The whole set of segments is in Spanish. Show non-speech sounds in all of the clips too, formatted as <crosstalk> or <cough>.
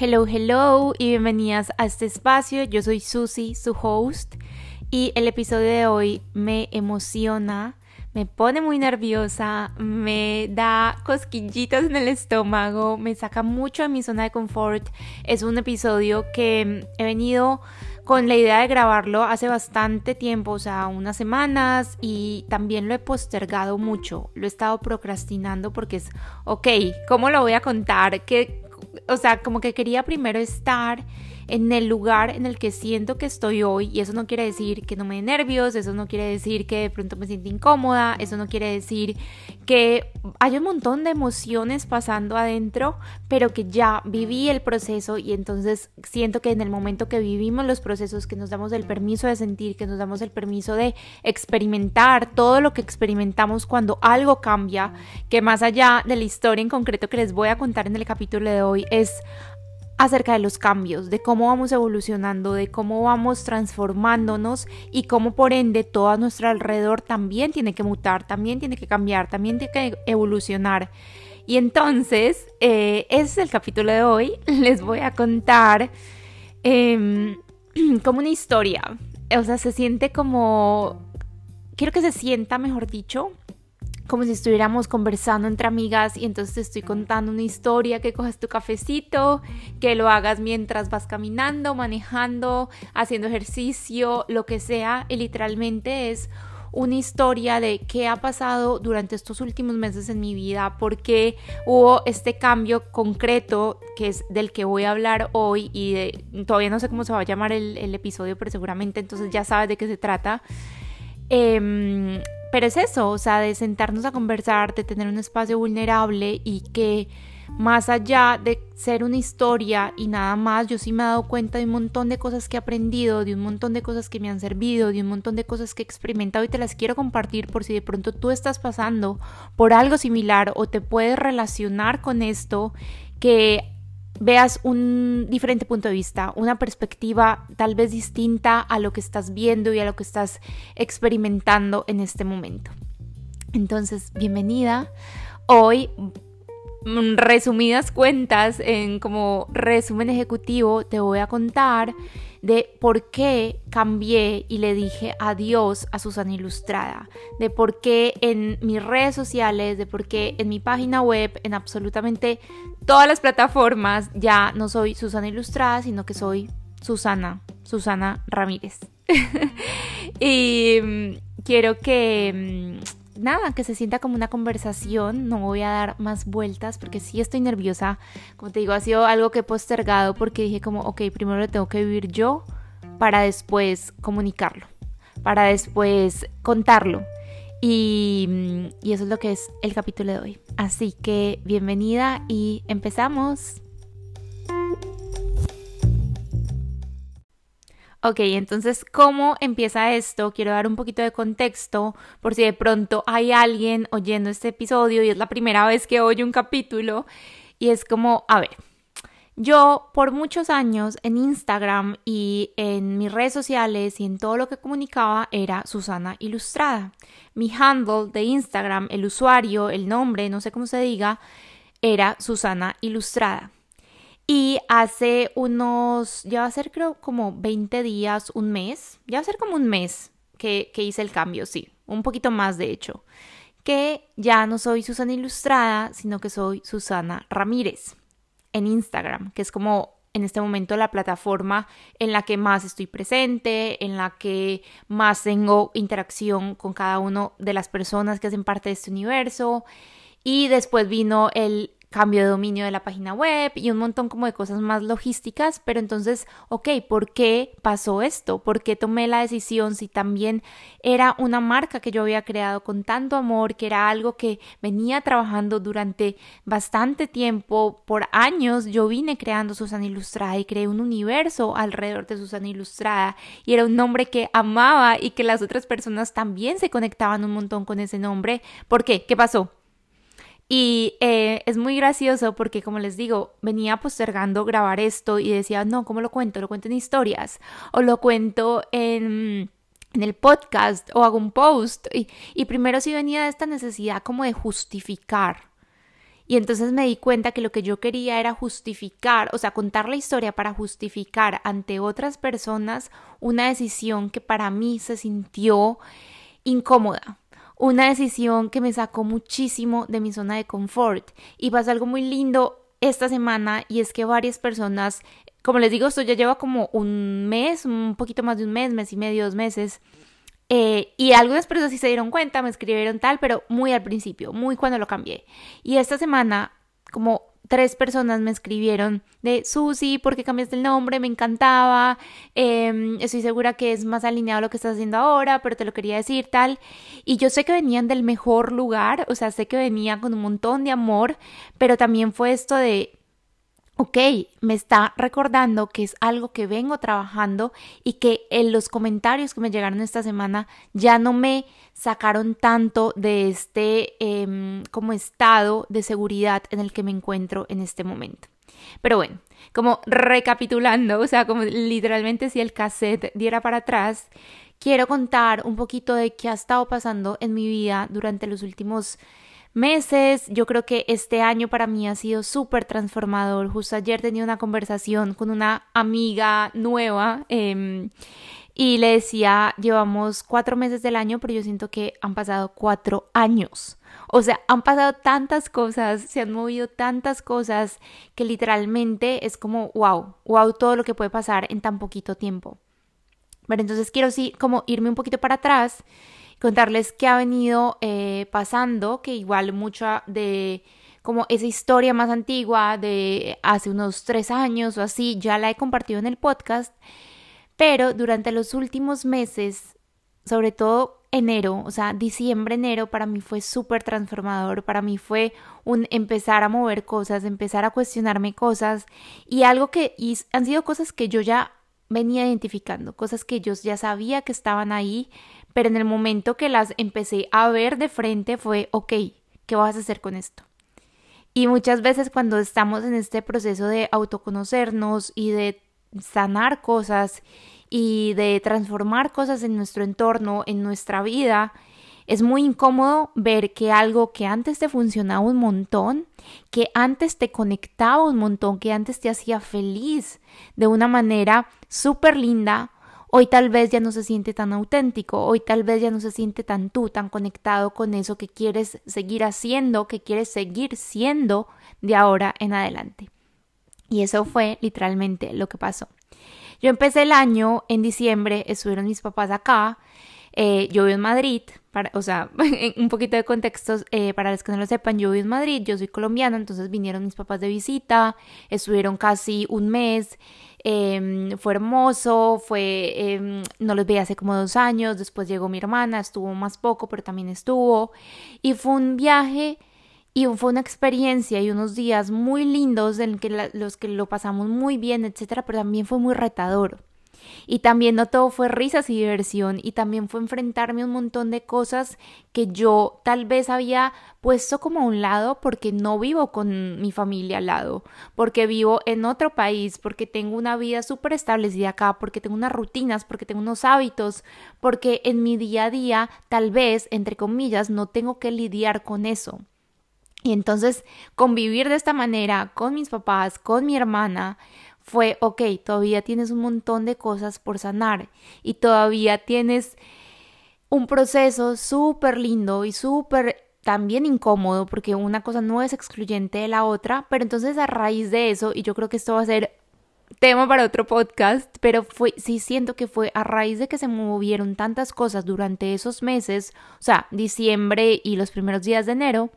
Hello, hello y bienvenidas a este espacio. Yo soy Susie, su host, y el episodio de hoy me emociona, me pone muy nerviosa, me da cosquillitas en el estómago, me saca mucho de mi zona de confort. Es un episodio que he venido con la idea de grabarlo hace bastante tiempo, o sea, unas semanas, y también lo he postergado mucho, lo he estado procrastinando porque es, ok, ¿cómo lo voy a contar? ¿Qué, o sea, como que quería primero estar en el lugar en el que siento que estoy hoy y eso no quiere decir que no me dé nervios, eso no quiere decir que de pronto me sienta incómoda, eso no quiere decir que hay un montón de emociones pasando adentro, pero que ya viví el proceso y entonces siento que en el momento que vivimos los procesos, que nos damos el permiso de sentir, que nos damos el permiso de experimentar todo lo que experimentamos cuando algo cambia, que más allá de la historia en concreto que les voy a contar en el capítulo de hoy es acerca de los cambios, de cómo vamos evolucionando, de cómo vamos transformándonos y cómo por ende todo a nuestro alrededor también tiene que mutar, también tiene que cambiar, también tiene que evolucionar. Y entonces, eh, ese es el capítulo de hoy. <laughs> Les voy a contar em, <clears throat> como una historia. O sea, se siente como... Quiero que se sienta, mejor dicho, como si estuviéramos conversando entre amigas y entonces te estoy contando una historia, que coges tu cafecito, que lo hagas mientras vas caminando, manejando, haciendo ejercicio, lo que sea, y literalmente es una historia de qué ha pasado durante estos últimos meses en mi vida, por qué hubo este cambio concreto que es del que voy a hablar hoy y todavía no sé cómo se va a llamar el, el episodio, pero seguramente entonces ya sabes de qué se trata. Eh, pero es eso, o sea, de sentarnos a conversar, de tener un espacio vulnerable y que más allá de ser una historia y nada más, yo sí me he dado cuenta de un montón de cosas que he aprendido, de un montón de cosas que me han servido, de un montón de cosas que he experimentado y te las quiero compartir por si de pronto tú estás pasando por algo similar o te puedes relacionar con esto que veas un diferente punto de vista, una perspectiva tal vez distinta a lo que estás viendo y a lo que estás experimentando en este momento. Entonces, bienvenida. Hoy, mm, resumidas cuentas, en como resumen ejecutivo, te voy a contar de por qué cambié y le dije adiós a Susana Ilustrada, de por qué en mis redes sociales, de por qué en mi página web, en absolutamente todas las plataformas, ya no soy Susana Ilustrada, sino que soy Susana, Susana Ramírez. <laughs> y mm, quiero que mm, nada, que se sienta como una conversación, no voy a dar más vueltas porque sí estoy nerviosa, como te digo, ha sido algo que he postergado porque dije como, ok, primero lo tengo que vivir yo para después comunicarlo, para después contarlo. Y, mm, y eso es lo que es el capítulo de hoy. Así que bienvenida y empezamos. Ok, entonces, ¿cómo empieza esto? Quiero dar un poquito de contexto por si de pronto hay alguien oyendo este episodio y es la primera vez que oye un capítulo y es como, a ver, yo por muchos años en Instagram y en mis redes sociales y en todo lo que comunicaba era Susana Ilustrada. Mi handle de Instagram, el usuario, el nombre, no sé cómo se diga, era Susana Ilustrada. Y hace unos, ya va a ser creo como 20 días, un mes, ya va a ser como un mes que, que hice el cambio, sí, un poquito más de hecho, que ya no soy Susana Ilustrada, sino que soy Susana Ramírez en Instagram, que es como en este momento la plataforma en la que más estoy presente, en la que más tengo interacción con cada una de las personas que hacen parte de este universo. Y después vino el cambio de dominio de la página web y un montón como de cosas más logísticas, pero entonces, ok, ¿por qué pasó esto? ¿Por qué tomé la decisión si también era una marca que yo había creado con tanto amor, que era algo que venía trabajando durante bastante tiempo, por años, yo vine creando Susana Ilustrada y creé un universo alrededor de Susana Ilustrada y era un nombre que amaba y que las otras personas también se conectaban un montón con ese nombre. ¿Por qué? ¿Qué pasó? Y eh, es muy gracioso porque, como les digo, venía postergando grabar esto y decía, no, ¿cómo lo cuento? Lo cuento en historias o lo cuento en, en el podcast o hago un post. Y, y primero sí venía de esta necesidad como de justificar. Y entonces me di cuenta que lo que yo quería era justificar, o sea, contar la historia para justificar ante otras personas una decisión que para mí se sintió incómoda. Una decisión que me sacó muchísimo de mi zona de confort. Y pasa algo muy lindo esta semana y es que varias personas, como les digo, esto ya lleva como un mes, un poquito más de un mes, mes y medio, dos meses. Eh, y algunas personas sí se dieron cuenta, me escribieron tal, pero muy al principio, muy cuando lo cambié. Y esta semana, como tres personas me escribieron de Susi, ¿por qué cambiaste el nombre? Me encantaba, em, estoy segura que es más alineado a lo que estás haciendo ahora, pero te lo quería decir tal. Y yo sé que venían del mejor lugar, o sea, sé que venían con un montón de amor, pero también fue esto de ok, me está recordando que es algo que vengo trabajando y que en los comentarios que me llegaron esta semana ya no me sacaron tanto de este em, como estado de seguridad en el que me encuentro en este momento. Pero bueno, como recapitulando, o sea, como literalmente si el cassette diera para atrás, quiero contar un poquito de qué ha estado pasando en mi vida durante los últimos meses. Yo creo que este año para mí ha sido súper transformador. Justo ayer tenía una conversación con una amiga nueva em, y le decía, llevamos cuatro meses del año, pero yo siento que han pasado cuatro años. O sea, han pasado tantas cosas, se han movido tantas cosas que literalmente es como, wow, wow, todo lo que puede pasar en tan poquito tiempo. Pero entonces quiero sí como irme un poquito para atrás contarles qué ha venido eh, pasando, que igual mucha de como esa historia más antigua de hace unos tres años o así, ya la he compartido en el podcast, pero durante los últimos meses, sobre todo enero, o sea, diciembre, enero, para mí fue súper transformador, para mí fue un empezar a mover cosas, empezar a cuestionarme cosas y algo que y han sido cosas que yo ya venía identificando, cosas que yo ya sabía que estaban ahí, pero en el momento que las empecé a ver de frente fue, ok, ¿qué vas a hacer con esto? Y muchas veces cuando estamos en este proceso de autoconocernos y de sanar cosas y de transformar cosas en nuestro entorno, en nuestra vida, es muy incómodo ver que algo que antes te funcionaba un montón, que antes te conectaba un montón, que antes te hacía feliz de una manera súper linda, Hoy tal vez ya no se siente tan auténtico, hoy tal vez ya no se siente tan tú, tan conectado con eso que quieres seguir haciendo, que quieres seguir siendo de ahora en adelante. Y eso fue literalmente lo que pasó. Yo empecé el año en diciembre, estuvieron mis papás acá, eh, yo vivo en Madrid, o sea, <laughs> un poquito de contexto eh, para los que no lo sepan, yo vivo en Madrid, yo soy colombiana, entonces vinieron mis papás de visita, estuvieron casi un mes Em, fue hermoso, fue, em, no los veía hace como dos años, después llegó mi hermana, estuvo más poco, pero también estuvo, y fue un viaje y fue una experiencia y unos días muy lindos en que los que lo pasamos muy bien, etcétera, pero también fue muy retador. Y también no todo fue risas y diversión y también fue enfrentarme a un montón de cosas que yo tal vez había puesto como a un lado porque no vivo con mi familia al lado, porque vivo en otro país, porque tengo una vida súper establecida acá, porque tengo unas rutinas, porque tengo unos hábitos, porque en mi día a día tal vez, entre comillas, no tengo que lidiar con eso. Y entonces convivir de esta manera con mis papás, con mi hermana, fue, ok, todavía tienes un montón de cosas por sanar y todavía tienes un proceso súper lindo y súper también incómodo porque una cosa no es excluyente de la otra, pero entonces a raíz de eso, y yo creo que esto va a ser tema para otro podcast, pero fue, sí siento que fue a raíz de que se movieron tantas cosas durante esos meses, o sea, diciembre y los primeros días de enero,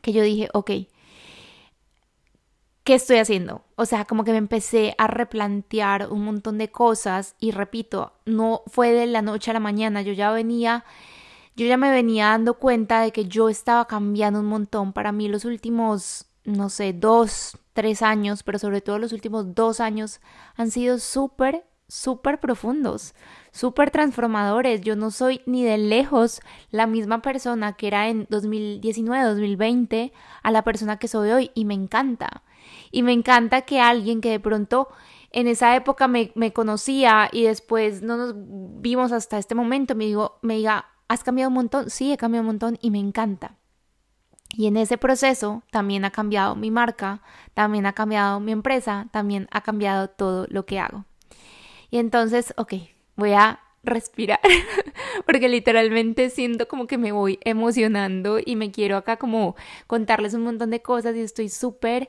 que yo dije, ok, ¿qué estoy haciendo? O sea, como que me empecé a replantear un montón de cosas y repito, no fue de la noche a la mañana, yo ya venía, yo ya me venía dando cuenta de que yo estaba cambiando un montón. Para mí los últimos, no sé, dos, tres años, pero sobre todo los últimos dos años han sido súper, súper profundos, súper transformadores. Yo no soy ni de lejos la misma persona que era en 2019, 2020 a la persona que soy hoy y me encanta. Y me encanta que alguien que de pronto en esa época me, conocía y después no nos vimos hasta este momento me, digo, me diga, ¿has cambiado un montón? Sí, he cambiado un montón y me encanta. Y en ese proceso también ha cambiado mi marca, también ha cambiado mi empresa, también ha cambiado todo lo que hago. Y entonces, ok, voy a respirar <laughs> porque literalmente siento como que me voy emocionando y me quiero acá como contarles un montón de cosas y estoy súper...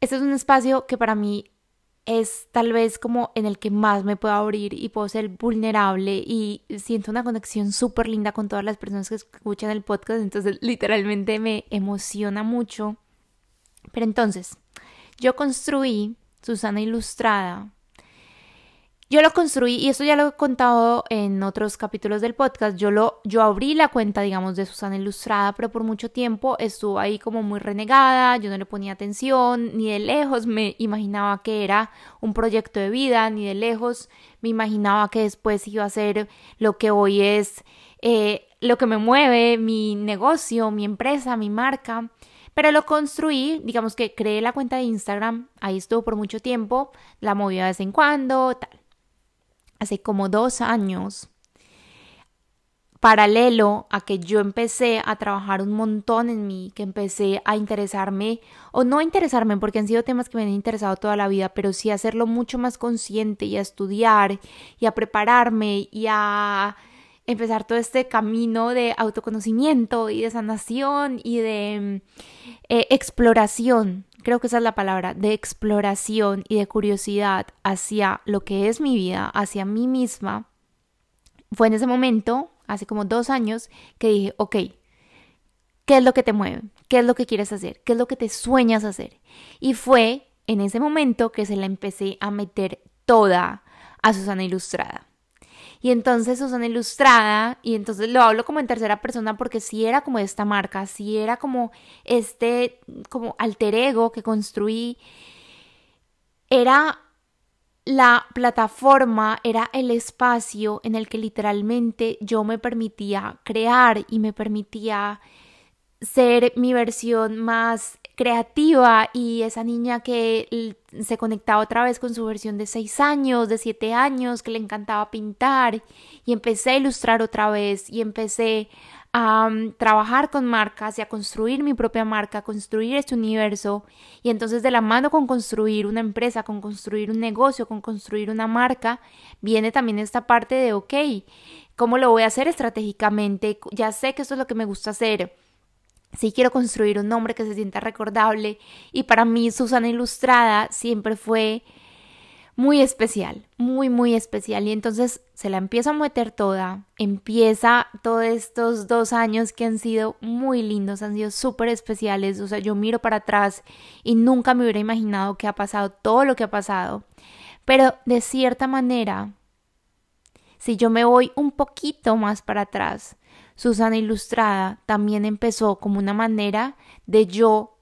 Este es un espacio que para mí es tal vez como en el que más me puedo abrir y puedo ser vulnerable y siento una conexión súper linda con todas las personas que escuchan el podcast, entonces <laughs> literalmente me emociona mucho. Pero entonces, yo construí Susana Ilustrada yo lo construí y esto ya lo he contado en otros capítulos del podcast. Yo lo yo abrí la cuenta, digamos, de Susana Ilustrada, pero por mucho tiempo estuvo ahí como muy renegada, yo no le ponía atención, ni de lejos me imaginaba que era un proyecto de vida, ni de lejos me imaginaba que después iba a ser lo que hoy es eh, lo que me mueve, mi negocio, mi empresa, mi marca. Pero lo construí, digamos que creé la cuenta de Instagram, ahí estuvo por mucho tiempo, la moví de vez en cuando, tal hace como dos años, paralelo a que yo empecé a trabajar un montón en mí, que empecé a interesarme, o no interesarme, porque han sido temas que me han interesado toda la vida, pero sí hacerlo mucho más consciente y a estudiar y a prepararme y a empezar todo este camino de autoconocimiento y de sanación y de eh, exploración creo que esa es la palabra, de exploración y de curiosidad hacia lo que es mi vida, hacia mí misma, fue en ese momento, hace como dos años, que dije, ok, ¿qué es lo que te mueve? ¿Qué es lo que quieres hacer? ¿Qué es lo que te sueñas hacer? Y fue en ese momento que se la empecé a meter toda a Susana Ilustrada. Y entonces Susana Ilustrada, y entonces lo hablo como en tercera persona porque sí era como esta marca, sí era como este, como alter ego que construí, era la plataforma, era el espacio en el que literalmente yo me permitía crear y me permitía ser mi versión más creativa y esa niña que se conectaba otra vez con su versión de seis años, de siete años, que le encantaba pintar y empecé a ilustrar otra vez y empecé a mm, trabajar con marcas y a construir mi propia marca, a construir este universo y entonces de la mano con construir una empresa, con construir un negocio, con construir una marca, viene también esta parte de, ok, ¿cómo lo voy a hacer estratégicamente? Ya sé que esto es lo que me gusta hacer Sí quiero construir un nombre que se sienta recordable y para mí Susana Ilustrada siempre fue muy especial, muy, muy especial. Y entonces se la empiezo a meter toda, empieza todos estos dos años que han sido muy lindos, han sido súper especiales. O sea, yo miro para atrás y nunca me hubiera imaginado que ha pasado todo lo que ha pasado. Pero de cierta manera, si yo me voy un poquito más para atrás, Susana Ilustrada también empezó como una manera de yo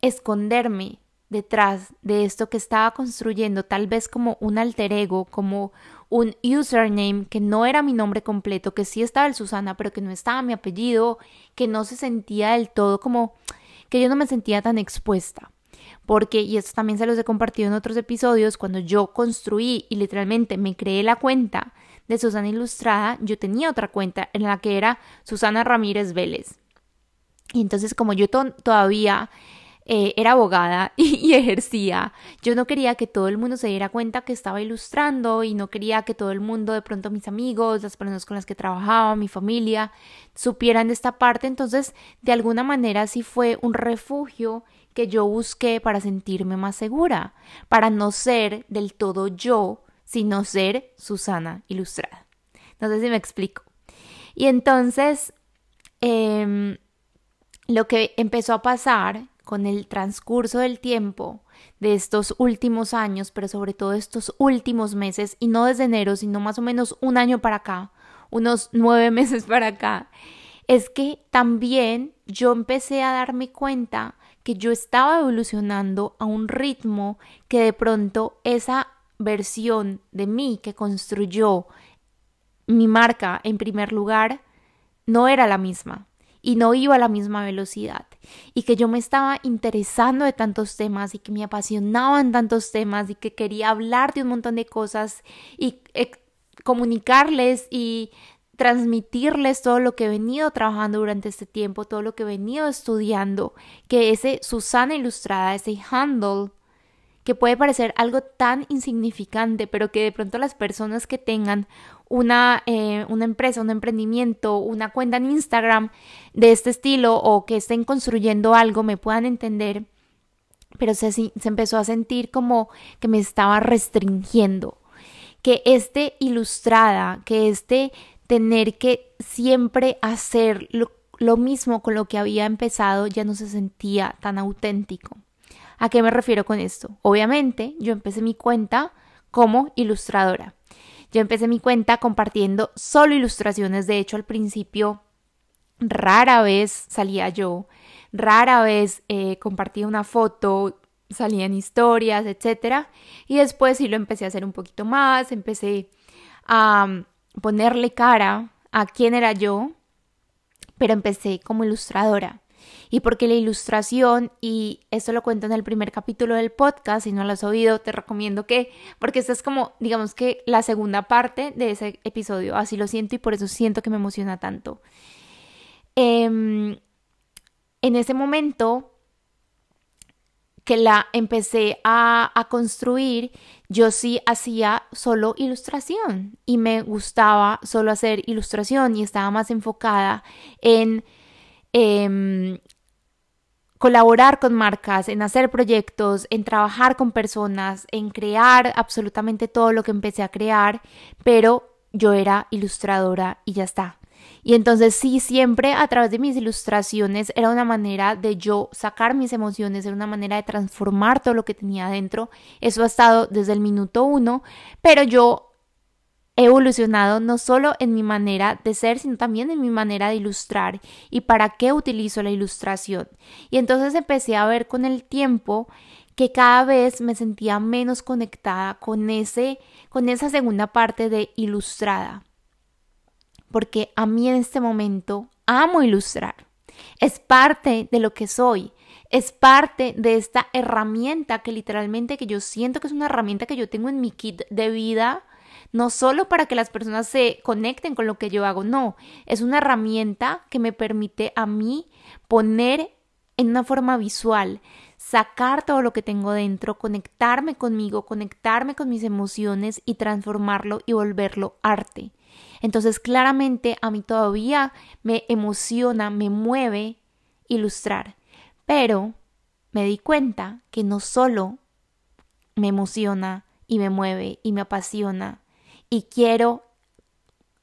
esconderme detrás de esto que estaba construyendo, tal vez como un alter ego, como un username que no era mi nombre completo, que sí estaba el Susana, pero que no estaba mi apellido, que no se sentía del todo como que yo no me sentía tan expuesta. Porque, y esto también se los he compartido en otros episodios, cuando yo construí y literalmente me creé la cuenta de Susana Ilustrada, yo tenía otra cuenta en la que era Susana Ramírez Vélez. Y entonces como yo todavía eh, era abogada <laughs> y, ejercía, yo no quería que todo el mundo se diera cuenta que estaba ilustrando y no quería que todo el mundo, de pronto mis amigos, las personas con las que trabajaba, mi familia, supieran de esta parte. Entonces, de alguna manera sí fue un refugio que yo busqué para sentirme más segura, para no ser del todo yo, sino ser Susana Ilustrada. No sé si me explico. Y entonces, em, lo que empezó a pasar con el transcurso del tiempo de estos últimos años, pero sobre todo estos últimos meses, y no desde enero, sino más o menos un año para acá, unos <laughs> nueve meses para acá, es que también yo empecé a darme cuenta que yo estaba evolucionando a un ritmo que de pronto esa versión de mí que construyó mi marca en primer lugar no era la misma y no iba a la misma velocidad. Y que yo me estaba interesando de tantos temas y que me apasionaban tantos temas y que quería hablar de un montón de cosas y eh, comunicarles y transmitirles todo lo que he venido trabajando durante este tiempo, todo lo que he venido estudiando, que ese Susana Ilustrada, ese handle, que puede parecer algo tan insignificante, pero que de pronto las personas que tengan una, eh, una empresa, un emprendimiento, una cuenta en Instagram de este estilo o que estén construyendo algo me puedan entender, pero se, se empezó a sentir como que me estaba restringiendo, que este ilustrada, que este tener que siempre hacer lo, lo mismo con lo que había empezado ya no se sentía tan auténtico. ¿A qué me refiero con esto? Obviamente, yo empecé mi cuenta como ilustradora. Yo empecé mi cuenta compartiendo solo ilustraciones. De hecho, al principio rara vez salía yo, rara vez eh, compartía una foto, salían historias, etc. Y después sí lo empecé a hacer un poquito más, empecé a ponerle cara a quién era yo, pero empecé como ilustradora. Y porque la ilustración, y esto lo cuento en el primer capítulo del podcast, si no lo has oído, te recomiendo que, porque esta es como, digamos que la segunda parte de ese episodio, así lo siento y por eso siento que me emociona tanto. Em, en ese momento que la empecé a, a, construir, yo sí hacía solo ilustración y me gustaba solo hacer ilustración y estaba más enfocada en eh, colaborar con marcas, en hacer proyectos, en trabajar con personas, en crear absolutamente todo lo que empecé a crear, pero yo era ilustradora y ya está. Y entonces sí, siempre a través de mis ilustraciones era una manera de yo sacar mis emociones, era una manera de transformar todo lo que tenía adentro. Eso ha estado desde el minuto uno, pero yo evolucionado no solo en mi manera de ser, sino también en mi manera de ilustrar y para qué utilizo la ilustración. Y entonces empecé a ver con el tiempo que cada vez me sentía menos conectada con ese con esa segunda parte de ilustrada. Porque a mí en este momento amo ilustrar. Es parte de lo que soy. Es parte de esta herramienta que literalmente que yo siento que es una herramienta que yo tengo en mi kit de vida no solo para que las personas se conecten con lo que yo hago, no, es una herramienta que me permite a mí poner en una forma visual, sacar todo lo que tengo dentro, conectarme conmigo, conectarme con mis emociones y transformarlo y volverlo arte. Entonces, claramente a mí todavía me emociona, me mueve ilustrar, pero me di cuenta que no solo me emociona y me mueve y me apasiona y quiero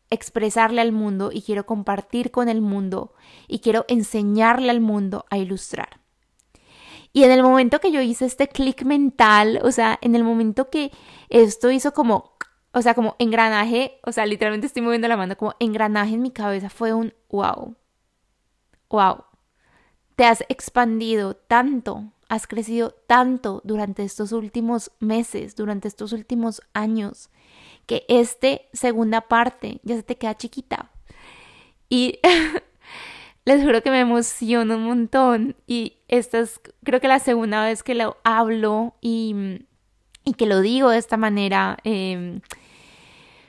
expresarle al mundo y quiero compartir con el mundo y quiero enseñarle al mundo a ilustrar. Y en el momento que yo hice este clic mental, o sea, en el momento que esto hizo como, o sea, como engranaje, o sea, literalmente estoy moviendo la mano como engranaje en mi cabeza, fue un wow, wow, te has expandido tanto, has crecido tanto durante estos últimos meses, durante estos últimos años que este segunda parte ya se te queda chiquita. Y <laughs> les juro que me emociona un montón. Y esta es creo que la segunda vez que lo hablo y, y que lo digo de esta manera. Em,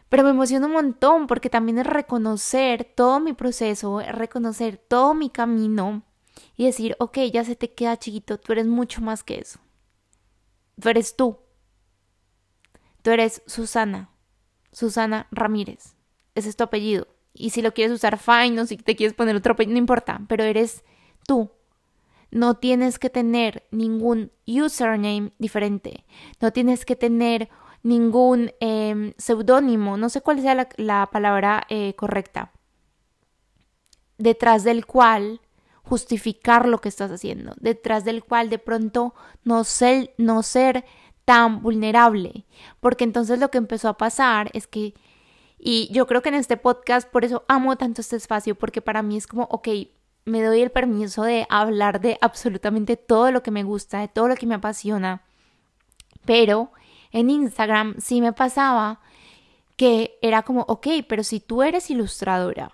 pero me emociona un montón porque también es reconocer todo mi proceso, reconocer todo mi camino y decir, ok, ya se te queda chiquito, tú eres mucho más que eso. Tú eres tú. Tú eres Susana. Susana Ramírez. Ese es tu apellido. Y si lo quieres usar, fine, o si te quieres poner otro apellido, no importa, pero eres tú. No tienes que tener ningún username diferente. No tienes que tener ningún eh, seudónimo, no sé cuál sea la, palabra eh, correcta, detrás del cual justificar lo que estás haciendo, detrás del cual de pronto no ser, no ser tan vulnerable, porque entonces lo que empezó a pasar es que, y yo creo que en este podcast, por eso amo tanto este espacio, porque para mí es como, ok, me doy el permiso de hablar de absolutamente todo lo que me gusta, de todo lo que me apasiona, pero en Instagram sí me pasaba que era como, ok, pero si tú eres ilustradora,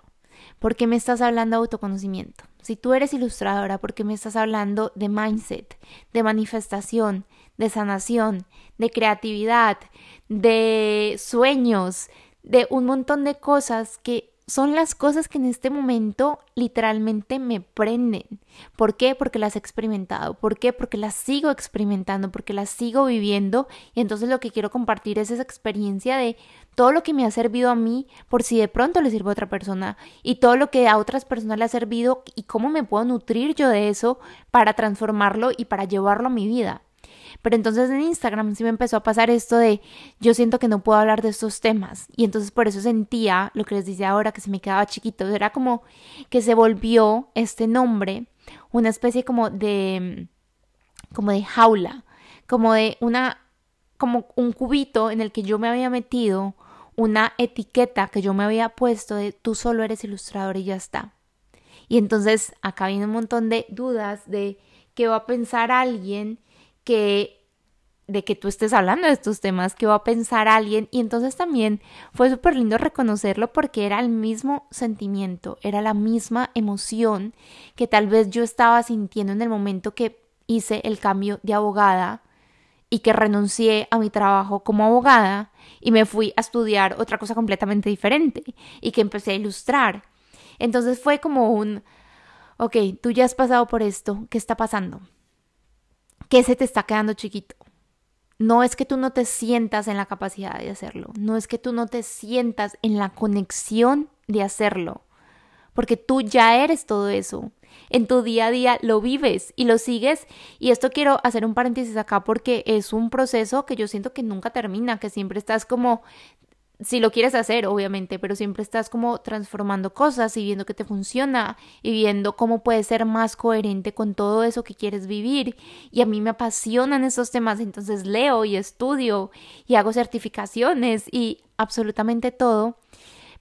¿por qué me estás hablando de autoconocimiento? Si tú eres ilustradora, ¿por qué me estás hablando de mindset, de manifestación, de sanación, de creatividad, de sueños, de un montón de cosas que son las cosas que en este momento literalmente me prenden. ¿Por qué? Porque las he experimentado. ¿Por qué? Porque las sigo experimentando, porque las sigo viviendo. Y entonces lo que quiero compartir es esa experiencia de todo lo que me ha servido a mí por si de pronto le sirve a otra persona y todo lo que a otras personas le ha servido y cómo me puedo nutrir yo de eso para transformarlo y para llevarlo a mi vida. Pero entonces en Instagram sí me empezó a pasar esto de yo siento que no puedo hablar de estos temas y entonces por eso sentía lo que les dice ahora que se me quedaba chiquito, era como que se volvió este nombre una especie como de como de jaula, como de una como un cubito en el que yo me había metido una etiqueta que yo me había puesto de tú solo eres ilustrador y ya está. Y entonces acá viene un montón de dudas de qué va a pensar alguien que de que tú estés hablando de estos temas, que va a pensar alguien. Y entonces también fue súper lindo reconocerlo porque era el mismo sentimiento, era la misma emoción que tal vez yo estaba sintiendo en el momento que hice el cambio de abogada y que renuncié a mi trabajo como abogada y me fui a estudiar otra cosa completamente diferente y que empecé a ilustrar. Entonces fue como un, ok, tú ya has pasado por esto, ¿qué está pasando? ¿Qué se te está quedando chiquito? No es que tú no te sientas en la capacidad de hacerlo, no es que tú no te sientas en la conexión de hacerlo, porque tú ya eres todo eso. En tu día a día lo vives y lo sigues. Y esto quiero hacer un paréntesis acá porque es un proceso que yo siento que nunca termina, que siempre estás como si lo quieres hacer, obviamente, pero siempre estás como transformando cosas y viendo que te funciona y viendo cómo puedes ser más coherente con todo eso que quieres vivir. Y a mí me apasionan esos temas, entonces leo y estudio y hago certificaciones y absolutamente todo,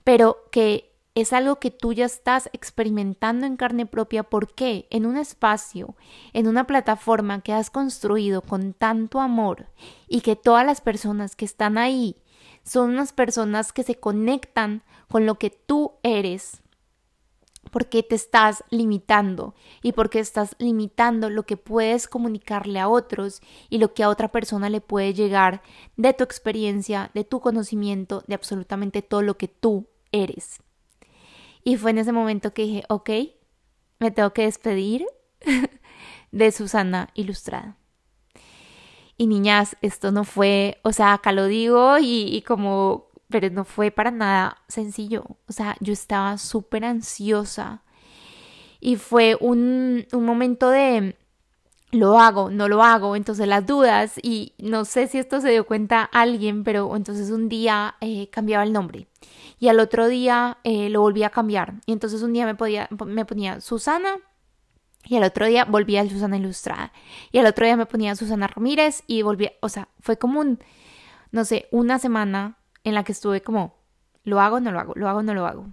pero que es algo que tú ya estás experimentando en carne propia. ¿Por qué? En un espacio, en una plataforma que has construido con tanto amor y que todas las personas que están ahí son unas personas que se conectan con lo que tú eres. Porque te estás limitando y porque estás limitando lo que puedes comunicarle a otros y lo que a otra persona le puede llegar de tu experiencia, de tu conocimiento, de absolutamente todo lo que tú eres. Y fue en ese momento que dije, ok, me tengo que despedir <laughs> de Susana Ilustrada. Y niñas, esto no fue, o sea, acá lo digo y, como, pero no fue para nada sencillo. O sea, yo estaba súper ansiosa y fue un, un momento de, lo hago, no lo hago, entonces las dudas y no sé si esto se dio cuenta alguien, pero entonces un día eh, cambiaba el nombre y al otro día eh, lo volví a cambiar y entonces un día me, podía, me ponía Susana y al otro día volví a Susana Ilustrada. Y al otro día me ponía Susana Ramírez y volví, o sea, fue como un, no sé, una semana en la que estuve como, lo hago, no lo hago, lo hago, no lo hago.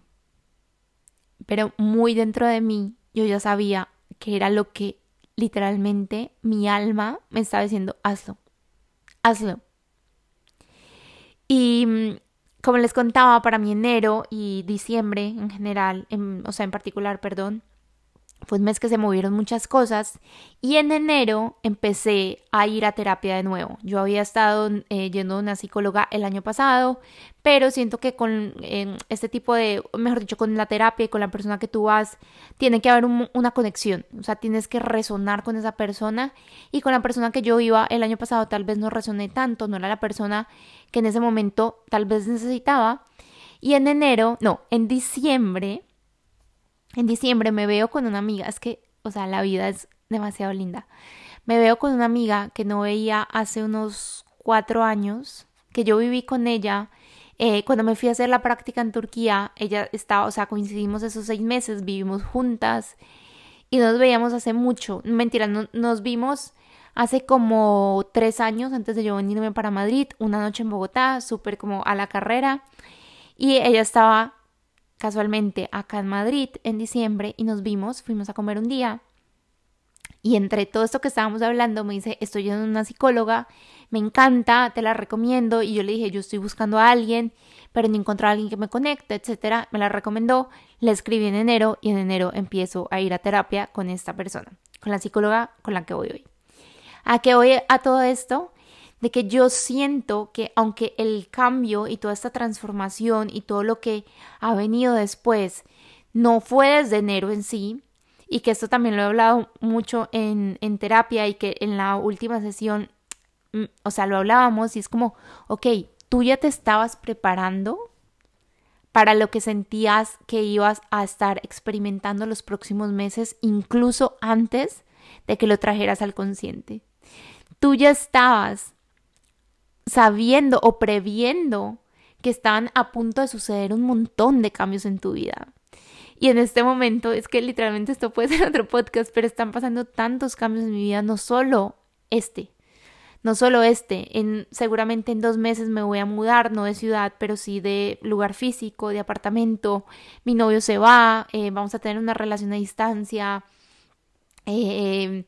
Pero muy dentro de mí yo ya sabía que era lo que literalmente mi alma me estaba diciendo, hazlo, hazlo. Y mm, como les contaba, para mi enero y diciembre en general, o sea, en particular, perdón, fue un mes que se movieron muchas cosas y en enero empecé a ir a terapia de nuevo. Yo había estado eh, yendo a una psicóloga el año pasado, pero siento que con este tipo de, mejor dicho, con la terapia y con la persona que tú vas, tiene que haber una conexión, o sea, tienes que resonar con esa persona y con la persona que yo iba el año pasado tal vez no resoné tanto, no era la persona que en ese momento tal vez necesitaba. Y en enero, no, en diciembre en diciembre me veo con una amiga, es que, o sea, la vida es demasiado linda. Me veo con una amiga que no veía hace unos cuatro años, que yo viví con ella. Eh, cuando me fui a hacer la práctica en Turquía, ella estaba, o sea, coincidimos esos seis meses, vivimos juntas y nos veíamos hace mucho. Mentira, nos vimos hace como tres años antes de yo venirme para Madrid, una noche en Bogotá, súper como a la carrera. Y ella estaba casualmente acá en Madrid en diciembre y nos vimos, fuimos a comer un día y entre todo esto que estábamos hablando me dice, estoy yendo a una psicóloga, me encanta, te la recomiendo y yo le dije, yo estoy buscando a alguien, pero no encontré a alguien que me conecte, etcétera, me la recomendó, le escribí en enero y en enero empiezo a ir a terapia con esta persona, con la psicóloga con la que voy hoy. ¿A qué voy a todo esto? De que yo siento que aunque el cambio y toda esta transformación y todo lo que ha venido después no fue desde enero en sí, y que esto también lo he hablado mucho en, terapia y que en la última sesión, mm, o sea, lo hablábamos y es como, ok, tú ya te estabas preparando para lo que sentías que ibas a estar experimentando los próximos meses, incluso antes de que lo trajeras al consciente. Tú ya estabas sabiendo o previendo que estaban a punto de suceder un montón de cambios en tu vida. Y en este momento es que literalmente esto puede <laughs> ser otro podcast, pero están pasando tantos cambios en mi vida, no solo este, no solo este, en, seguramente en dos meses me voy a mudar, no de ciudad, pero sí de lugar físico, de apartamento, mi novio se va, eh, vamos a tener una relación a distancia, eh,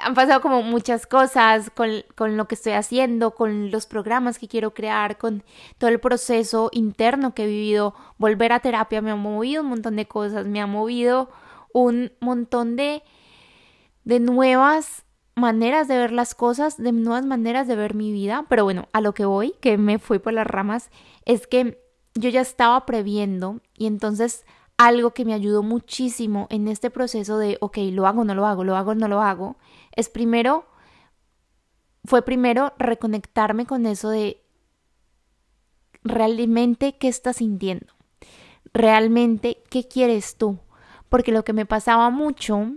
han pasado como muchas cosas con, con, lo que estoy haciendo, con los programas que quiero crear, con todo el proceso interno que he vivido. Volver a terapia me ha movido un montón de cosas, me ha movido un montón de, de nuevas maneras de ver las cosas, de nuevas maneras de ver mi vida. Pero bueno, a lo que voy, que me fui por las ramas, es que yo ya estaba previendo y entonces algo que me ayudó muchísimo en este proceso de, ok, lo hago, no lo hago, lo hago, no lo hago, es primero, fue primero reconectarme con eso de realmente qué estás sintiendo, realmente qué quieres tú, porque lo que me pasaba mucho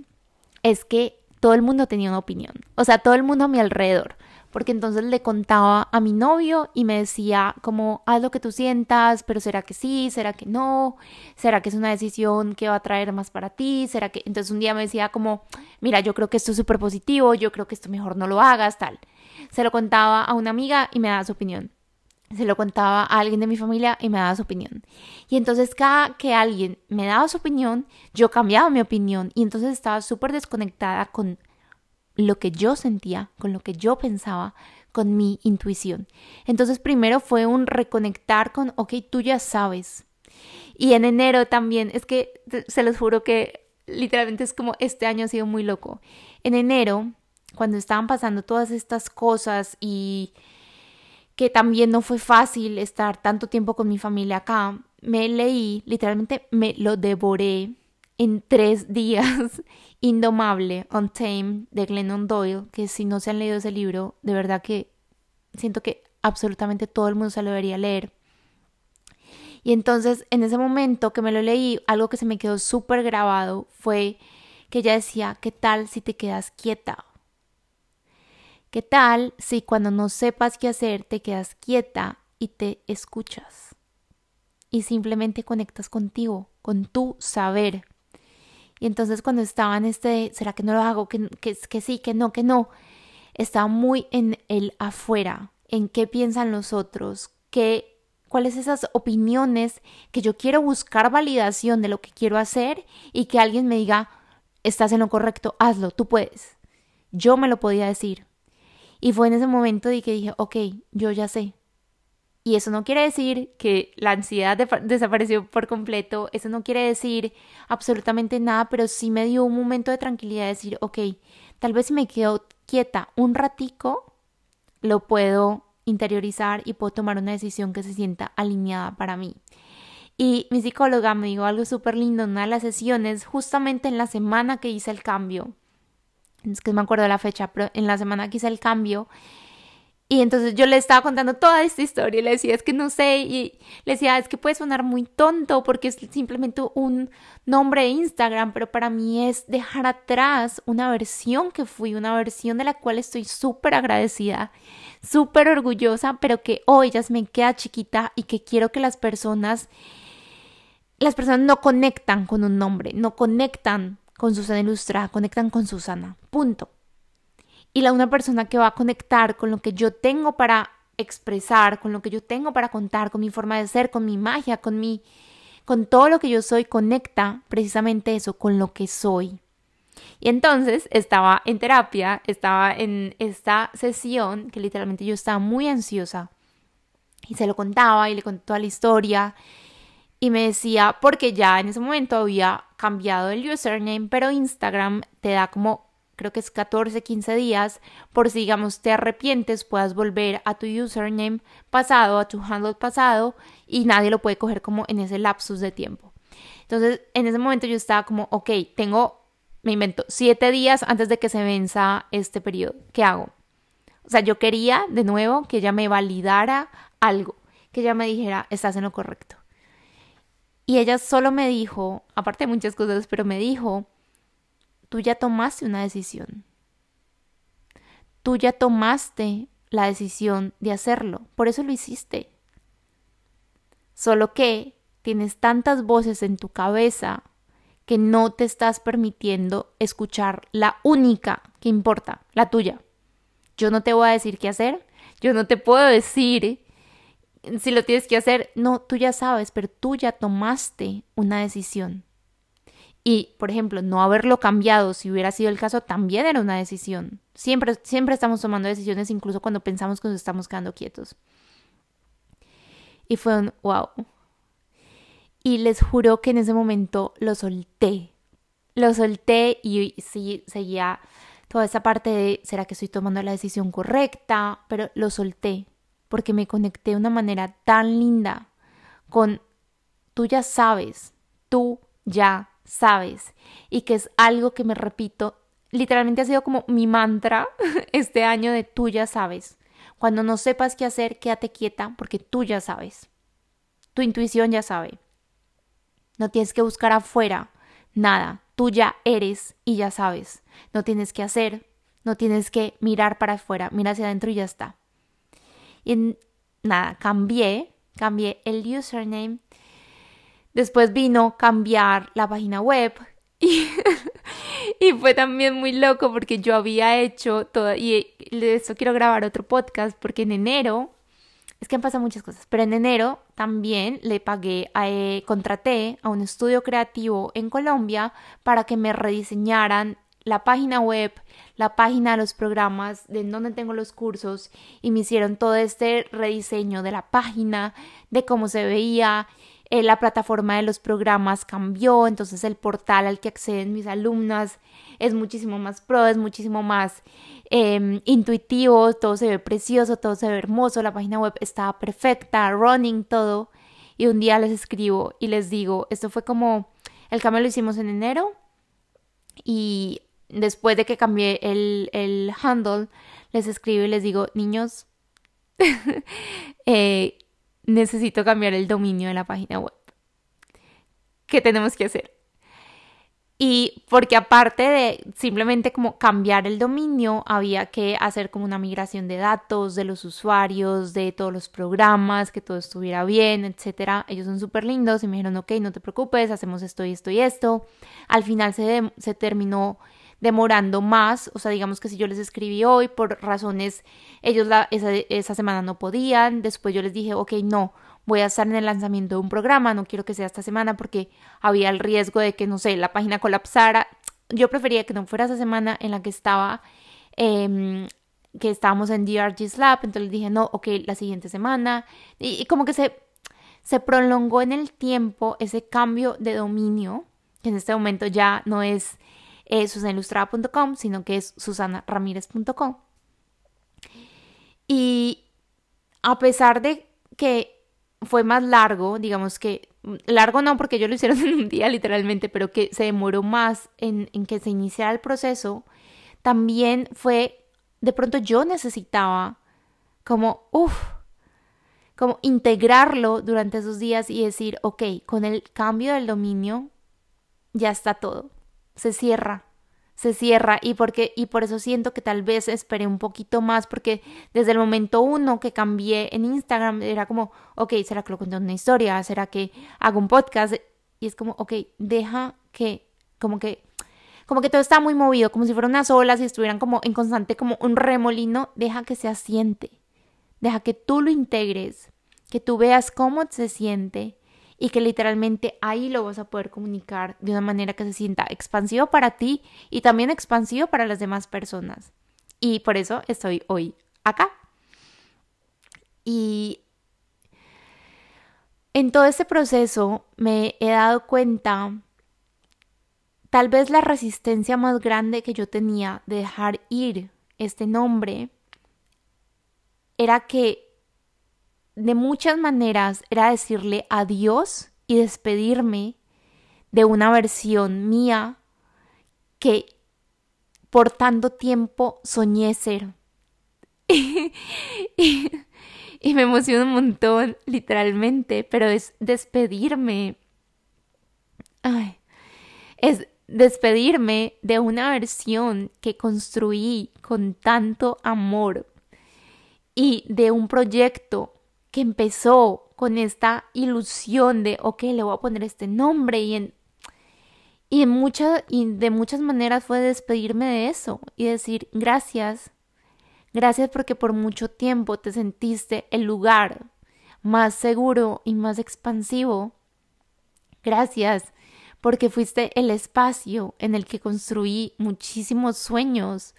es que todo el mundo tenía una opinión, o sea, todo el mundo a mi alrededor porque entonces le contaba a mi novio y me decía como, haz lo que tú sientas, pero ¿será que sí? ¿Será que no? ¿Será que es una decisión que va a traer más para ti? ¿Será que...? Entonces un día me decía como, mira, yo creo que esto es súper positivo, yo creo que esto mejor no lo hagas, tal. Se lo contaba a una amiga y me daba su opinión. Se lo contaba a alguien de mi familia y me daba su opinión. Y entonces cada que alguien me daba su opinión, yo cambiaba mi opinión y entonces estaba súper desconectada con lo que yo sentía, con lo que yo pensaba, con mi intuición. Entonces primero fue un reconectar con, ok, tú ya sabes. Y en enero también, es que se los juro que literalmente es como este año ha sido muy loco. En enero, cuando estaban pasando todas estas cosas y que también no fue fácil estar tanto tiempo con mi familia acá, me leí, literalmente me lo devoré en tres días <laughs> Indomable, Untamed de Glennon Doyle, que si no se han leído ese libro, de verdad que siento que absolutamente todo el mundo se lo debería leer. Y entonces, en ese momento que me lo leí, algo que se me quedó súper grabado fue que ella decía, ¿qué tal si te quedas quieta? ¿Qué tal si cuando no sepas qué hacer te quedas quieta y te escuchas? Y simplemente conectas contigo, con tu saber. Y entonces cuando estaba en este, ¿será que no lo hago? Que, que, que sí, que no, que no. Estaba muy en el afuera, en qué piensan los otros, qué, cuáles esas opiniones que yo quiero buscar validación de lo que quiero hacer y que alguien me diga, estás en lo correcto, hazlo, tú puedes. Yo me lo podía decir. Y fue en ese momento de que dije, ok, yo ya sé, y eso no quiere decir que la ansiedad desapareció por completo, eso no quiere decir absolutamente nada, pero sí me dio un momento de tranquilidad de decir, ok, tal vez si me quedo quieta un ratico, lo puedo interiorizar y puedo tomar una decisión que se sienta alineada para mí. Y mi psicóloga me dijo algo súper lindo en una de las sesiones, justamente en la semana que hice el cambio. Es que me acuerdo la fecha, pero en la semana que hice el cambio, y entonces yo le estaba contando toda esta historia y le decía, es que no sé, y le decía, es que puede sonar muy tonto porque es simplemente un nombre de Instagram, pero para mí es dejar atrás una versión que fui, una versión de la cual estoy súper agradecida, súper orgullosa, pero que hoy ya me queda chiquita y que quiero que las personas, las personas no conectan con un nombre, no conectan con Susana Ilustrada, conectan con Susana, punto y la una persona que va a conectar con lo que yo tengo para expresar, con lo que yo tengo para contar, con mi forma de ser, con mi magia, con mi con todo lo que yo soy conecta precisamente eso con lo que soy. Y entonces estaba en terapia, estaba en esta sesión que literalmente yo estaba muy ansiosa y se lo contaba y le conté toda la historia y me decía, porque ya en ese momento había cambiado el username, pero Instagram te da como creo que es 14, 15 días, por si digamos te arrepientes, puedas volver a tu username pasado, a tu handle pasado y nadie lo puede coger como en ese lapsus de tiempo. Entonces, en ese momento yo estaba como, ok, tengo, me invento, 7 días antes de que se venza este periodo. ¿Qué hago? O sea, yo quería de nuevo que ella me validara algo, que ella me dijera, estás en lo correcto. Y ella solo me dijo, aparte de muchas cosas, pero me dijo, tú ya tomaste una decisión. Tú ya tomaste la decisión de hacerlo, por eso lo hiciste. Solo que tienes tantas voces en tu cabeza que no te estás permitiendo escuchar la única que importa, la tuya. Yo no te voy a decir qué hacer, yo no te puedo decir si lo tienes que hacer, no, tú ya sabes, pero tú ya tomaste una decisión. Y, por ejemplo, no haberlo cambiado, si hubiera sido el caso, también era una decisión. Siempre, siempre estamos tomando decisiones, incluso cuando pensamos que nos estamos quedando quietos. Y fue un wow. Y les juro que en ese momento lo solté. Lo solté y sí, seguía toda esa parte de, ¿será que estoy tomando la decisión correcta? Pero lo solté porque me conecté de una manera tan linda con, tú ya sabes, tú ya sabes, y que es algo que me repito, literalmente ha sido como mi mantra <laughs> este año de tú ya sabes. Cuando no sepas qué hacer, quédate quieta porque tú ya sabes. Tu intuición ya sabe. No tienes que buscar afuera nada. Tú ya eres y ya sabes. No tienes que hacer, no tienes que mirar para afuera, mira hacia adentro y ya está. Y nada, cambié, cambié el username Después vino cambiar la página web <laughs> y, fue también muy loco porque yo había hecho todo, y de quiero grabar otro podcast porque en enero, es que han pasado muchas cosas, pero en enero también le pagué, a, eh, contraté a un estudio creativo en Colombia para que me rediseñaran la página web, la página de los programas, de donde tengo los cursos y me hicieron todo este rediseño de la página, de cómo se veía eh, la plataforma de los programas cambió, entonces el portal al que acceden mis alumnas es muchísimo más pro, es muchísimo más em, intuitivo, todo se ve precioso, todo se ve hermoso, la página web estaba perfecta, running, todo. Y un día les escribo y les digo, esto fue como, el cambio lo hicimos en enero y después de que cambié el, el handle, les escribo y les digo, niños, <laughs> eh, necesito cambiar el dominio de la página web. ¿Qué tenemos que hacer? Y porque aparte de simplemente como cambiar el dominio, había que hacer como una migración de datos de los usuarios, de todos los programas, que todo estuviera bien, etcétera. Ellos son súper lindos y me dijeron, ok, no te preocupes, hacemos esto y esto y esto. Al final se terminó demorando más, o sea, digamos que si yo les escribí hoy por razones, ellos la, esa, semana no podían, después yo les dije, ok, no, voy a estar en el lanzamiento de un programa, no quiero que sea esta semana porque había el riesgo de que, no sé, la página colapsara. Yo prefería que no fuera esa semana en la que estaba, em, que estábamos en DRG's Lab, entonces les dije, no, ok, la siguiente semana. Y, y como que se, se prolongó en el tiempo ese cambio de dominio, que en este momento ya no es eh, susanilustrada.com, sino que es susanaramírez.com. Y a pesar de que fue más largo, digamos que largo no porque yo lo hicieron <laughs> en un día literalmente, pero que se demoró más en, en que se iniciara el proceso, también fue, de pronto yo necesitaba como, uff, como integrarlo durante esos días y decir, ok, con el cambio del dominio ya está todo se cierra, se cierra y porque y por eso siento que tal vez esperé un poquito más porque desde el momento uno que cambié en Instagram era como, ok, ¿será que lo cuento una historia? ¿Será que hago un podcast? Y es como, ok, deja que, como que, como que todo está muy movido, como si fueran unas olas y estuvieran como en constante, como un remolino, deja que se asiente, deja que tú lo integres, que tú veas cómo se siente y que literalmente ahí lo vas a poder comunicar de una manera que se sienta expansivo para ti y también expansivo para las demás personas. Y por eso estoy hoy acá. Y en todo este proceso me he dado cuenta tal vez la resistencia más grande que yo tenía de dejar ir este nombre era que de muchas maneras era decirle adiós y despedirme de una versión mía que por tanto tiempo soñé ser. <laughs> y, me emociona un montón, literalmente, pero es despedirme. Ay, es despedirme de una versión que construí con tanto amor y de un proyecto que empezó con esta ilusión de, ok, le voy a poner este nombre y, en, y, y de muchas maneras fue despedirme de eso y decir gracias, gracias porque por mucho tiempo te sentiste el lugar más seguro y más expansivo. Gracias porque fuiste el espacio en el que construí muchísimos sueños.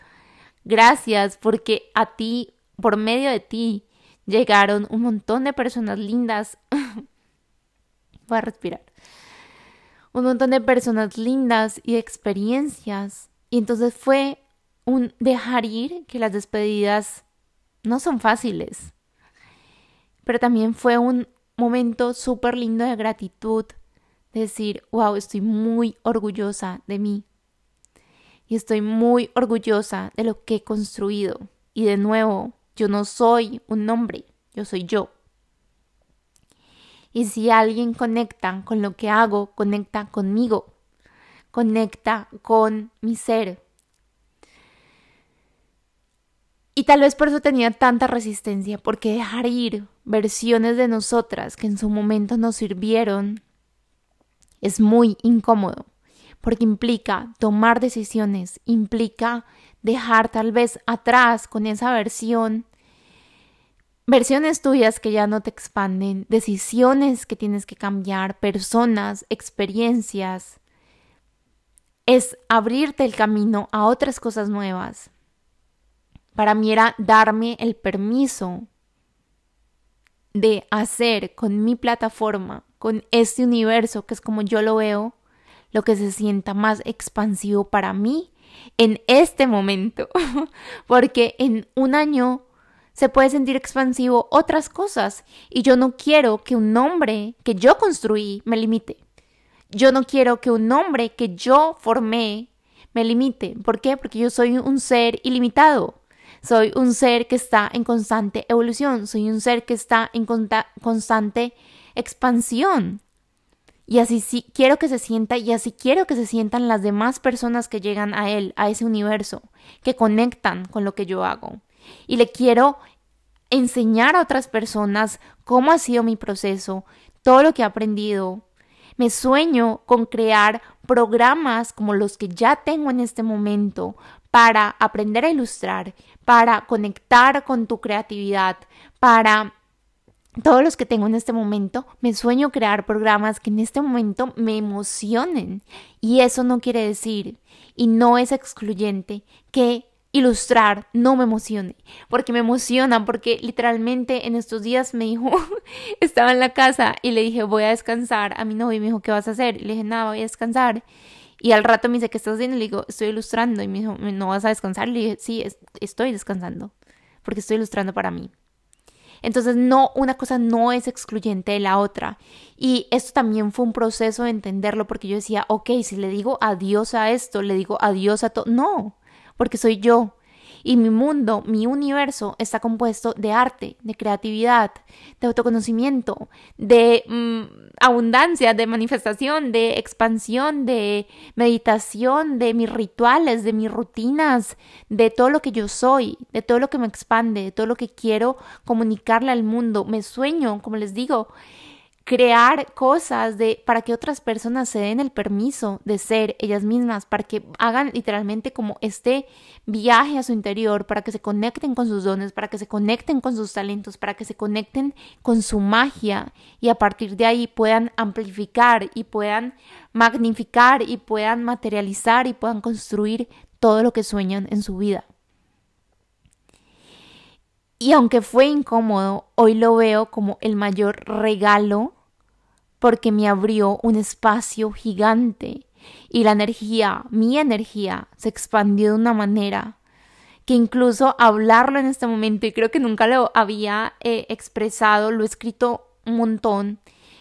Gracias porque a ti, por medio de ti, llegaron un montón de personas lindas. <laughs> Voy a respirar. Un montón de personas lindas y experiencias. Y entonces fue un dejar ir que las despedidas no son fáciles. Pero también fue un momento súper lindo de gratitud decir, wow, estoy muy orgullosa de mí. Y estoy muy orgullosa de lo que he construido. Y de nuevo, yo no soy un nombre, yo soy yo. Y si alguien conecta con lo que hago, conecta conmigo, conecta con mi ser. Y tal vez por eso tenía tanta resistencia, porque dejar ir versiones de nosotras que en su momento nos sirvieron es muy incómodo porque implica tomar decisiones, implica dejar tal vez atrás con esa versión, versiones tuyas que ya no te expanden, decisiones que tienes que cambiar, personas, experiencias. Es abrirte el camino a otras cosas nuevas. Para mí era darme el permiso de hacer con mi plataforma con este universo, que es como yo lo veo, lo que se sienta más expansivo para mí en este momento, <laughs> porque en un año se puede sentir expansivo otras cosas y yo no quiero que un nombre que yo construí me limite. Yo no quiero que un nombre que yo formé me limite. ¿Por qué? Porque yo soy un ser ilimitado. Soy un ser que está en constante evolución. Soy un ser que está en constante expansión. Y así sí quiero que se sienta y así quiero que se sientan las demás personas que llegan a él, a ese universo, que conectan con lo que yo hago. Y le quiero enseñar a otras personas cómo ha sido mi proceso, todo lo que he aprendido. Me sueño con crear programas como los que ya tengo en este momento para aprender a ilustrar, para conectar con tu creatividad, para todos los que tengo en este momento, me sueño crear programas que en este momento me emocionen. Y eso no quiere decir, y no es excluyente, que ilustrar no me emocione, porque me emociona, porque literalmente en estos días me dijo, <laughs> estaba en la casa y le dije, voy a descansar a mi novio y me dijo, ¿qué vas a hacer? Y le dije, nada, voy a descansar. Y al rato me dice, ¿qué estás haciendo? Y le digo, estoy ilustrando. Y me dijo, ¿no vas a descansar? Y le dije, sí, estoy descansando, porque estoy ilustrando para mí. Entonces, no, una cosa no es excluyente de la otra. Y esto también fue un proceso de entenderlo porque yo decía, ok, si le digo adiós a esto, le digo adiós a todo. No, porque soy yo. Y mi mundo, mi universo está compuesto de arte, de creatividad, de autoconocimiento, de mm, abundancia, de manifestación, de expansión, de meditación, de mis rituales, de mis rutinas, de todo lo que yo soy, de todo lo que me expande, de todo lo que quiero comunicarle al mundo. Me sueño, como les digo, crear cosas de para que otras personas se den el permiso de ser ellas mismas, para que hagan literalmente como este viaje a su interior, para que se conecten con sus dones, para que se conecten con sus talentos, para que se conecten con su magia y a partir de ahí puedan amplificar y puedan magnificar y puedan materializar y puedan construir todo lo que sueñan en su vida. Y aunque fue incómodo, hoy lo veo como el mayor regalo porque me abrió un espacio gigante y la energía, mi energía, se expandió de una manera que incluso hablarlo en este momento, y creo que nunca lo había eh, expresado, lo he escrito un montón,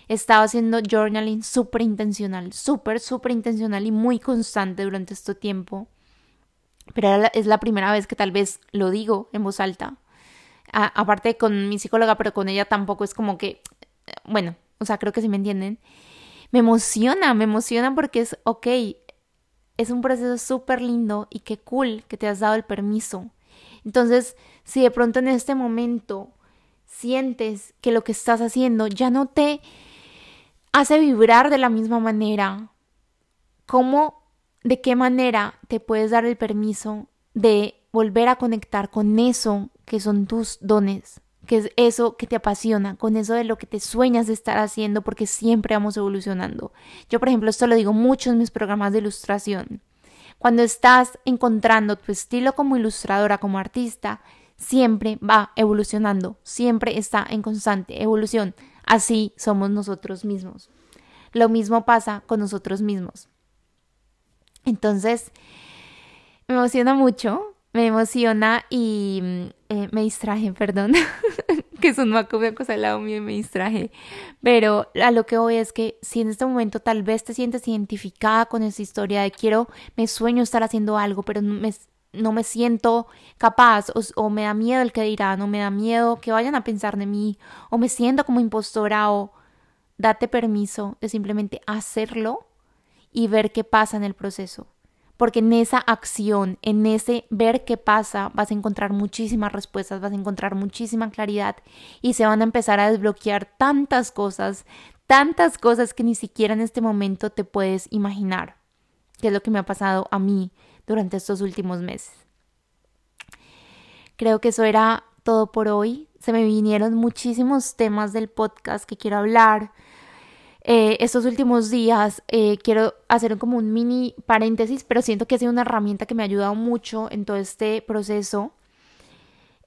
estaba haciendo journaling súper intencional, súper, súper intencional y muy constante durante este tiempo. Pero es la primera vez que tal vez lo digo en voz alta. aparte con mi psicóloga, pero con ella tampoco es como que, bueno, o sea, creo que sí me entienden. Me emociona, me emociona porque es, ok, es un proceso súper lindo y qué cool que te has dado el permiso. Entonces, si de pronto en este momento sientes que lo que estás haciendo ya no te hace vibrar de la misma manera, ¿cómo, de qué manera te puedes dar el permiso de volver a conectar con eso que son tus dones? Que es eso que te apasiona, con eso de lo que te sueñas de estar haciendo, porque siempre vamos evolucionando. Yo, por ejemplo, esto lo digo mucho en mis programas de ilustración. Cuando estás encontrando tu estilo como ilustradora, como artista, siempre va evolucionando, siempre está en constante evolución. Así somos nosotros mismos. Lo mismo pasa con nosotros mismos. Entonces, me emociona mucho me emociona y mm, eh, me distraje, perdón, <laughs> que es un maco cosa al lado mío y me distraje. Pero a lo que voy es que si en este momento tal vez te sientes identificada con esa historia de quiero, me sueño estar haciendo algo, pero no me, no me siento capaz o, o, me da miedo el que dirán o me da miedo que vayan a pensar de mí o me siento como impostora o date permiso de simplemente hacerlo y ver qué pasa en el proceso porque en esa acción, en ese ver qué pasa, vas a encontrar muchísimas respuestas, vas a encontrar muchísima claridad y se van a empezar a desbloquear tantas cosas, tantas cosas que ni siquiera en este momento te puedes imaginar, que es lo que me ha pasado a mí durante estos últimos meses. Creo que eso era todo por hoy. Se me vinieron muchísimos temas del podcast que quiero hablar eh, estos últimos días eh, quiero hacer como un mini paréntesis, pero siento que ha sido una herramienta que me ha ayudado mucho en todo este proceso.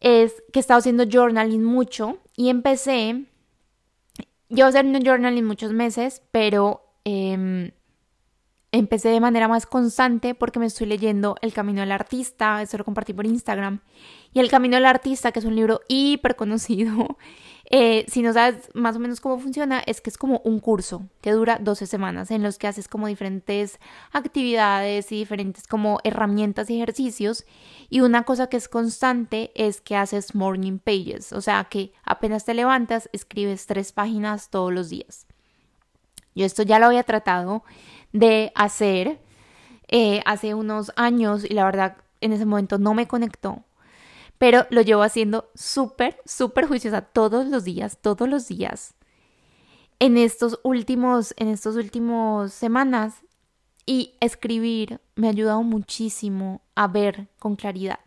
Es que he estado haciendo journaling mucho y empecé, yo haciendo journaling muchos meses, pero em, empecé de manera más constante porque me estoy leyendo El Camino del Artista, eso lo compartí por Instagram, y El Camino del Artista, que es un libro hiper conocido <laughs> eh, si no sabes más o menos cómo funciona, es que es como un curso que dura 12 semanas en los que haces como diferentes actividades y diferentes como herramientas y ejercicios. Y una cosa que es constante es que haces morning pages, o sea que apenas te levantas, escribes tres páginas todos los días. Yo esto ya lo había tratado de hacer eh, hace unos años y la verdad en ese momento no me conectó pero lo llevo haciendo súper, súper juiciosa todos los días, todos los días. En estos últimos, en estos últimos semanas y escribir me ha ayudado muchísimo a ver con claridad,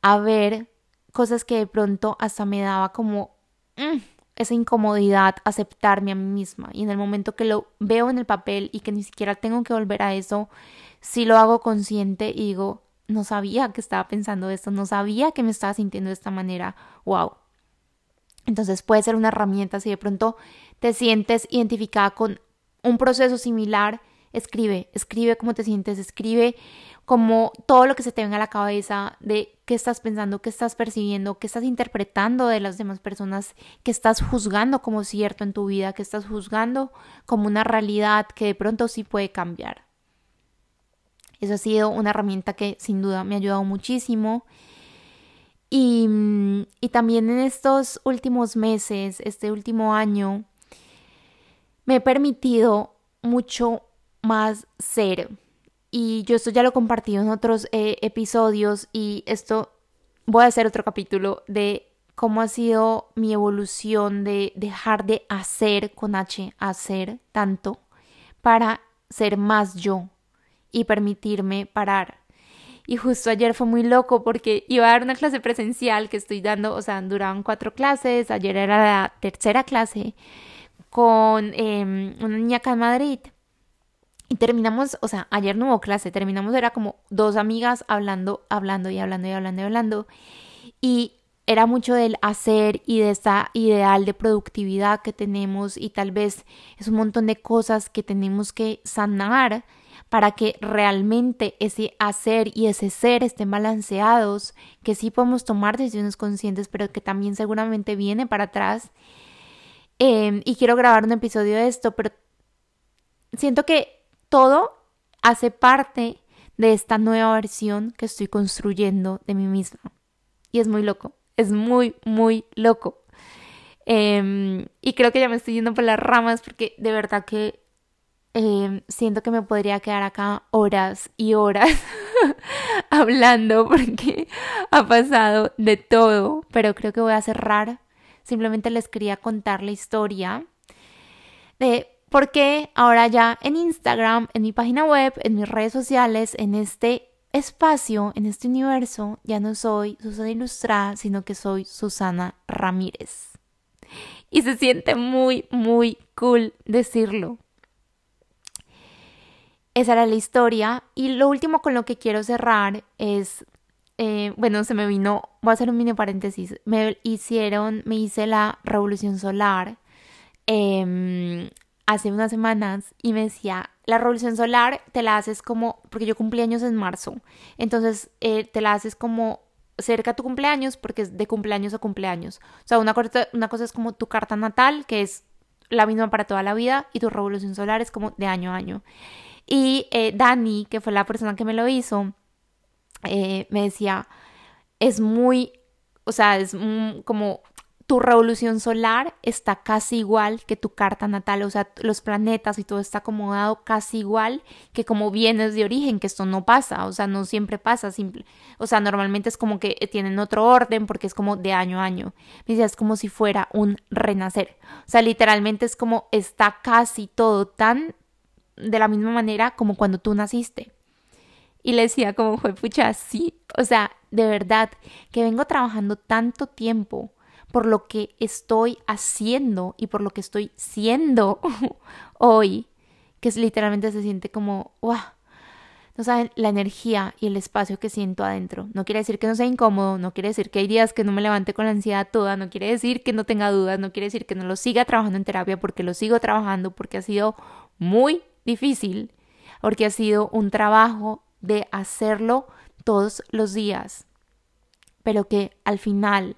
a ver cosas que de pronto hasta me daba como mm, esa incomodidad aceptarme a mí misma y en el momento que lo veo en el papel y que ni siquiera tengo que volver a eso, si lo hago consciente y digo, no sabía que estaba pensando esto, no sabía que me estaba sintiendo de esta manera. ¡Wow! Entonces puede ser una herramienta si de pronto te sientes identificada con un proceso similar, escribe, escribe cómo te sientes, escribe como todo lo que se te venga a la cabeza de qué estás pensando, qué estás percibiendo, qué estás interpretando de las demás personas, qué estás juzgando como cierto en tu vida, qué estás juzgando como una realidad que de pronto sí puede cambiar. Eso ha sido una herramienta que sin duda me ha ayudado muchísimo. Y, y también en estos últimos meses, este último año, me he permitido mucho más ser. Y yo esto ya lo he compartido en otros eh, episodios y esto voy a hacer otro capítulo de cómo ha sido mi evolución de dejar de hacer con H, hacer tanto, para ser más yo, y permitirme parar. Y justo ayer fue muy loco porque iba a dar una clase presencial que estoy dando, o sea, duraban cuatro clases, ayer era la tercera clase con em, una niña acá en Madrid. Y terminamos, o sea, ayer no hubo clase, terminamos, era como dos amigas hablando, hablando y hablando y hablando y hablando. Y era mucho del hacer y de esta ideal de productividad que tenemos y tal vez es un montón de cosas que tenemos que sanar para que realmente ese hacer y ese ser estén balanceados, que sí podemos tomar decisiones conscientes, pero que también seguramente viene para atrás. Em, y quiero grabar un episodio de esto, pero siento que todo hace parte de esta nueva versión que estoy construyendo de mí misma. Y es muy loco, es muy, muy loco. Em, y creo que ya me estoy yendo por las ramas porque de verdad que em, siento que me podría quedar acá horas y horas <laughs> hablando porque ha pasado de todo, pero creo que voy a cerrar. Simplemente les quería contar la historia de por qué ahora ya en Instagram, en mi página web, en mis redes sociales, en este espacio, en este universo, ya no soy Susana Ilustrada, sino que soy Susana Ramírez y se siente muy, muy cool decirlo. Esa era la historia. Y lo último con lo que quiero cerrar es, eh, bueno, se me vino, voy a hacer un mini paréntesis, me hicieron, me hice la revolución solar em, hace unas semanas y me decía, la revolución solar te la haces como, porque yo cumplí años en marzo, entonces eh, te la haces como cerca a tu cumpleaños porque es de cumpleaños a cumpleaños. O sea, una, cosa, una cosa es como tu carta natal, que es la misma para toda la vida, y tu revolución solar es como de año a año. Y eh, Dani, que fue la persona que me lo hizo, eh, me decía, es muy, o sea, es como tu revolución solar está casi igual que tu carta natal, o sea, los planetas y todo está acomodado casi igual que como vienes de origen, que esto no pasa, o sea, no siempre pasa, simple, o sea, normalmente es como que tienen otro orden porque es como de año a año. Me decía, es como si fuera un renacer, o sea, literalmente es como está casi todo tan de la misma manera como cuando tú naciste. Y le decía como fue pucha, sí, o sea, de verdad que vengo trabajando tanto tiempo por lo que estoy haciendo y por lo que estoy siendo <laughs> hoy, que es literalmente se siente como, wow, no saben la energía y el espacio que siento adentro. No quiere decir que no sea incómodo, no quiere decir que hay días que no me levante con la ansiedad toda, no quiere decir que no tenga dudas, no quiere decir que no lo siga trabajando en terapia porque lo sigo trabajando porque ha sido muy difícil, porque ha sido un trabajo de hacerlo todos los días, pero que al final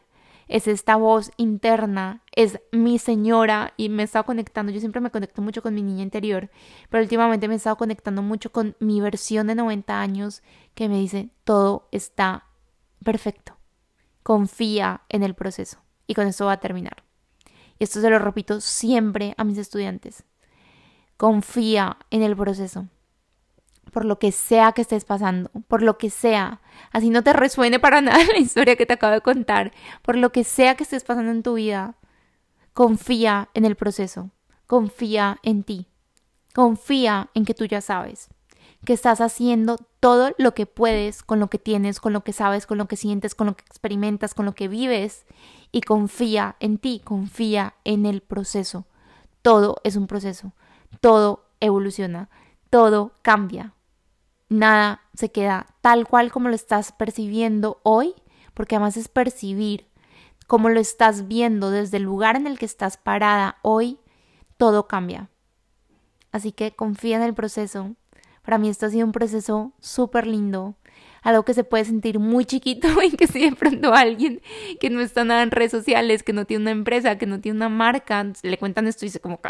es esta voz interna, es mi señora y me he estado conectando, yo siempre me conecto mucho con mi niña interior, pero últimamente me he estado conectando mucho con mi versión de 90 años que me dice todo está perfecto, confía en el proceso. Y con esto va a terminar. Y esto se lo repito siempre a mis estudiantes, confía en el proceso por lo que sea que estés pasando, por lo que sea, así no te resuene para <laughs> nada la historia que te acabo de contar, por lo que sea que estés pasando en tu vida, confía en el proceso, confía en ti, confía en que tú ya sabes, que estás haciendo todo lo que puedes con lo que tienes, con lo que sabes, con lo que sientes, con lo que experimentas, con lo que vives. Y confía en ti, confía en el proceso. Todo es un proceso, todo evoluciona todo cambia. Nada se queda tal cual como lo estás percibiendo hoy, porque además es percibir como lo estás viendo desde el lugar en el que estás parada hoy, todo cambia. Así que confía en el proceso. Para mí esto ha sido un proceso súper lindo, algo que se puede sentir muy chiquito <laughs> y que si de pronto alguien que no está nada en redes sociales, que no tiene una empresa, que no tiene una marca, le cuentan esto y dice como,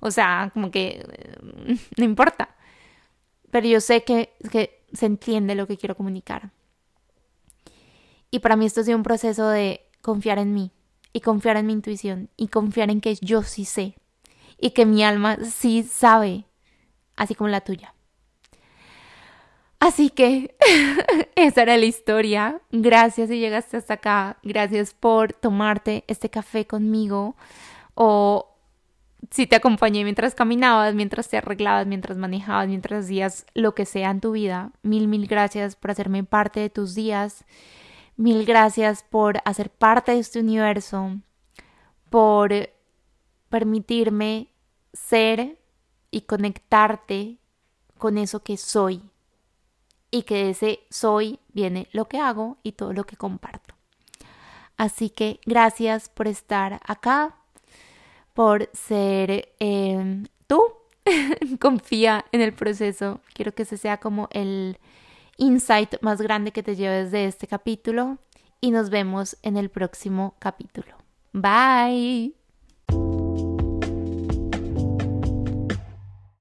o sea, como que <laughs> no importa. Pero yo sé que, que se entiende lo que quiero comunicar. Y para mí esto ha sido un proceso de confiar en mí y confiar en mi intuición y confiar en que yo sí sé y que mi alma sí sabe, así como la tuya. Así que <laughs> esa era la historia. Gracias si llegaste hasta acá. Gracias por tomarte este café conmigo o si te acompañé mientras caminabas, mientras te arreglabas, mientras manejabas, mientras hacías lo que sea en tu vida. Mil, mil gracias por hacerme parte de tus días. Mil gracias por hacer parte de este universo, por permitirme ser y conectarte con eso que soy. Y que de ese soy viene lo que hago y todo lo que comparto. Así que gracias por estar acá por ser em, tú <laughs> confía en el proceso. Quiero que ese sea como el insight más grande que te lleves de este capítulo y nos vemos en el próximo capítulo. Bye.